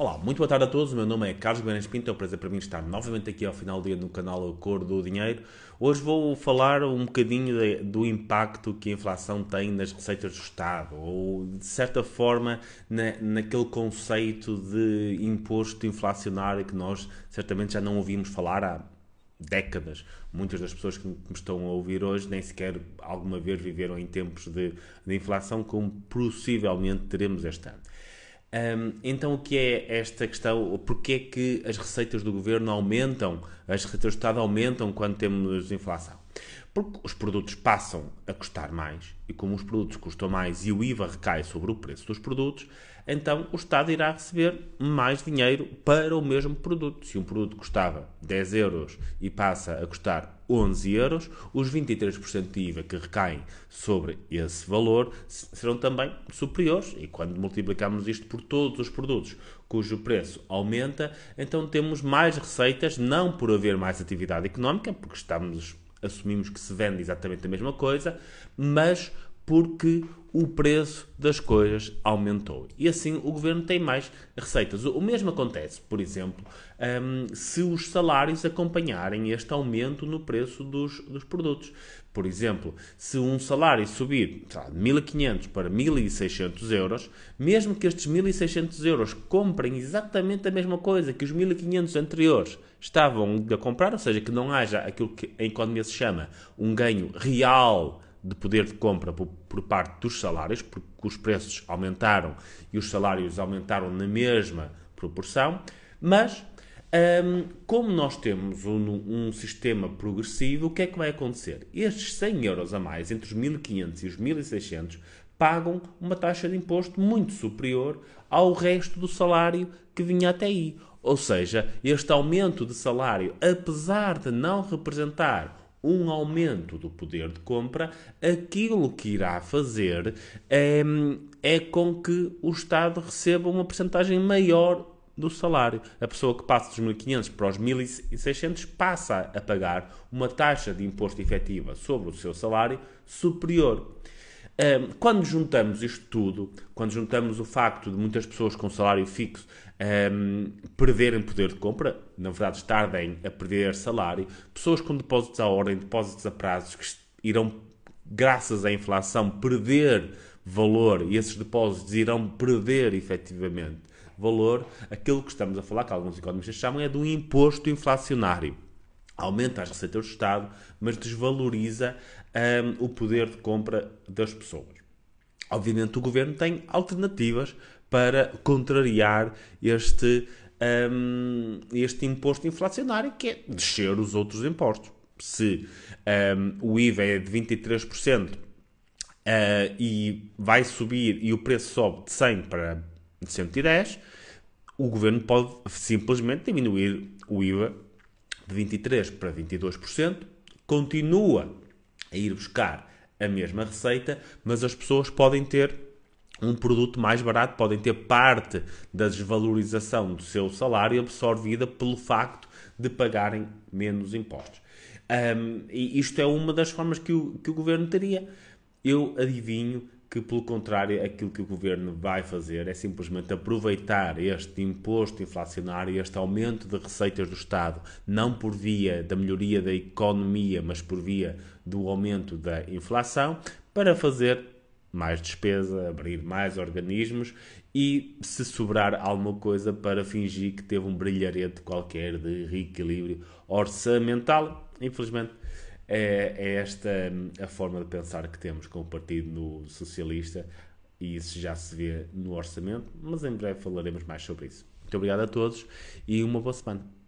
Olá, muito boa tarde a todos. O meu nome é Carlos Guimarães Pinto. É um prazer para mim estar novamente aqui ao final do dia no canal A Cor do Dinheiro. Hoje vou falar um bocadinho de, do impacto que a inflação tem nas receitas do Estado, ou de certa forma na, naquele conceito de imposto inflacionário que nós certamente já não ouvimos falar há décadas. Muitas das pessoas que me estão a ouvir hoje nem sequer alguma vez viveram em tempos de, de inflação, como possivelmente teremos este ano. Um, então, o que é esta questão? Porquê é que as receitas do governo aumentam, as receitas do Estado aumentam quando temos inflação? Porque os produtos passam a custar mais e, como os produtos custam mais e o IVA recai sobre o preço dos produtos, então o Estado irá receber mais dinheiro para o mesmo produto. Se um produto custava 10 euros e passa a custar 11 euros, os 23% de IVA que recaem sobre esse valor serão também superiores. E quando multiplicamos isto por todos os produtos cujo preço aumenta, então temos mais receitas, não por haver mais atividade económica, porque estamos assumimos que se vende exatamente a mesma coisa, mas porque o preço das coisas aumentou. E assim o governo tem mais receitas. O mesmo acontece, por exemplo, um, se os salários acompanharem este aumento no preço dos, dos produtos. Por exemplo, se um salário subir de 1.500 para 1.600 euros, mesmo que estes 1.600 euros comprem exatamente a mesma coisa que os 1.500 anteriores estavam a comprar, ou seja, que não haja aquilo que em economia se chama um ganho real de poder de compra por, por, parte dos salários, porque os preços aumentaram e os salários aumentaram na mesma proporção, mas um, como nós temos um, um, sistema progressivo, o que é que vai acontecer? Estes 100 euros a mais, entre os 1.500 e os 1.600, pagam uma taxa de imposto muito superior ao resto do salário que vinha até aí. Ou seja, este aumento de salário, apesar de não representar um aumento do poder de compra, aquilo que irá fazer é, é com que o Estado receba uma porcentagem maior do salário. A pessoa que passa dos 1.500 para os 1.600 passa a pagar uma taxa de imposto efetiva sobre o seu salário superior. Quando juntamos isto tudo, quando juntamos o facto de muitas pessoas com salário fixo um, perderem poder de compra, na verdade estarem a perder salário, pessoas com depósitos à ordem, depósitos a prazos, que irão, graças à inflação, perder valor e esses depósitos irão perder efetivamente valor, aquilo que estamos a falar, que alguns economistas chamam, é do imposto inflacionário aumenta as receitas do Estado, mas desvaloriza um, o poder de compra das pessoas. Obviamente, o governo tem alternativas para contrariar este, um, este imposto inflacionário, que é descer os outros impostos. Se um, o IVA é de 23% uh, e vai subir e o preço sobe de 100 para 110, o governo pode simplesmente diminuir o IVA de 23% para 22%, continua a ir buscar a mesma receita, mas as pessoas podem ter um produto mais barato, podem ter parte da desvalorização do seu salário absorvida pelo facto de pagarem menos impostos. Um, e isto é uma das formas que o, que o governo teria. Eu adivinho que, pelo contrário, aquilo que o governo vai fazer é simplesmente aproveitar este imposto inflacionário, este aumento de receitas do Estado, não por via da melhoria da economia, mas por via do aumento da inflação, para fazer mais despesa, abrir mais organismos e se sobrar alguma coisa para fingir que teve um brilharete qualquer de reequilíbrio orçamental. Infelizmente, é, é esta a forma de pensar que temos com o Partido Socialista e isso já se vê no orçamento, mas em breve falaremos mais sobre isso. Muito obrigado a todos e uma boa semana.